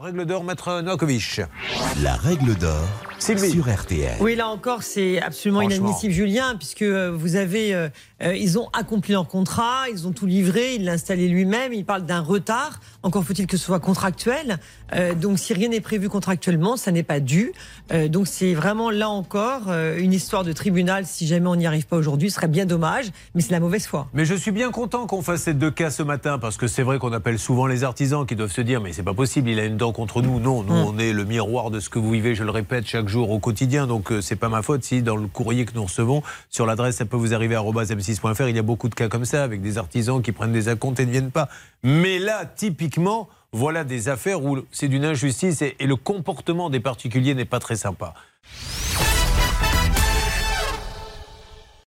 règle d'or, maître Novakovic. La règle d'or sur RTL. Oui, là encore, c'est absolument inadmissible, Julien, puisque euh, vous avez, euh, euh, ils ont accompli leur contrat, ils ont tout livré, il l'a installé lui-même. Il parle d'un retard. Encore faut-il que ce soit contractuel. donc, si rien n'est prévu contractuellement, ça n'est pas dû. donc, c'est vraiment là encore une histoire de tribunal. Si jamais on n'y arrive pas aujourd'hui, ce serait bien dommage, mais c'est la mauvaise foi. Mais je suis bien content qu'on fasse ces deux cas ce matin, parce que c'est vrai qu'on appelle souvent les artisans qui doivent se dire, mais c'est pas possible, il a une dent contre nous. Non, nous, mm. on est le miroir de ce que vous vivez. Je le répète chaque jour au quotidien. Donc euh, c'est pas ma faute si dans le courrier que nous recevons sur l'adresse ça peut vous arriver à m6.fr, il y a beaucoup de cas comme ça avec des artisans qui prennent des acomptes et ne viennent pas. Mais là, typiquement, voilà des affaires où c'est d'une injustice et le comportement des particuliers n'est pas très sympa.